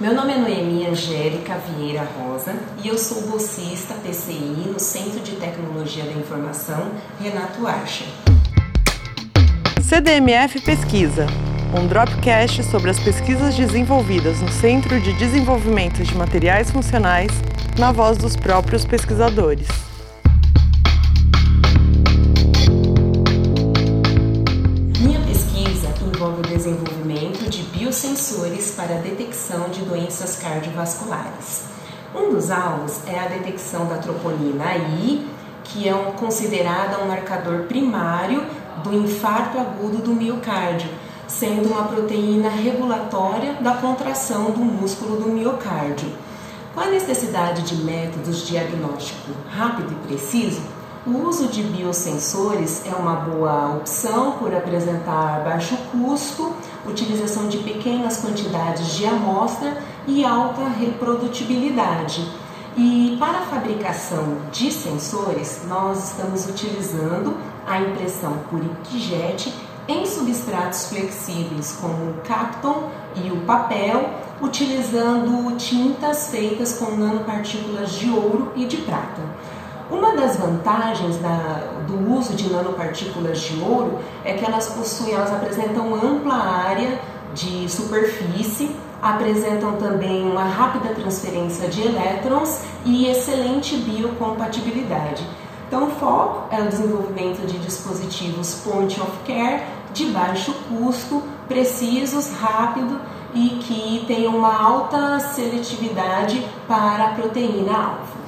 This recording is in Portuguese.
Meu nome é Noemi Angélica Vieira Rosa e eu sou bolsista PCI no Centro de Tecnologia da Informação Renato Archer. CDMF Pesquisa, um dropcast sobre as pesquisas desenvolvidas no Centro de Desenvolvimento de Materiais Funcionais, na voz dos próprios pesquisadores. Biosensores para a detecção de doenças cardiovasculares. Um dos alvos é a detecção da troponina I, que é considerada um marcador primário do infarto agudo do miocárdio, sendo uma proteína regulatória da contração do músculo do miocárdio. Com a necessidade de métodos diagnóstico rápido e preciso, o uso de biosensores é uma boa opção por apresentar baixo custo, utilização de pequenas quantidades de amostra e alta reprodutibilidade. E para a fabricação de sensores, nós estamos utilizando a impressão por inkjet em substratos flexíveis como o Capton e o papel, utilizando tintas feitas com nanopartículas de ouro e de prata. Uma das vantagens da, do uso de nanopartículas de ouro é que elas possuem, elas apresentam ampla área de superfície, apresentam também uma rápida transferência de elétrons e excelente biocompatibilidade. Então, o foco é o desenvolvimento de dispositivos point of care de baixo custo, precisos, rápido e que tenham uma alta seletividade para a proteína alfa.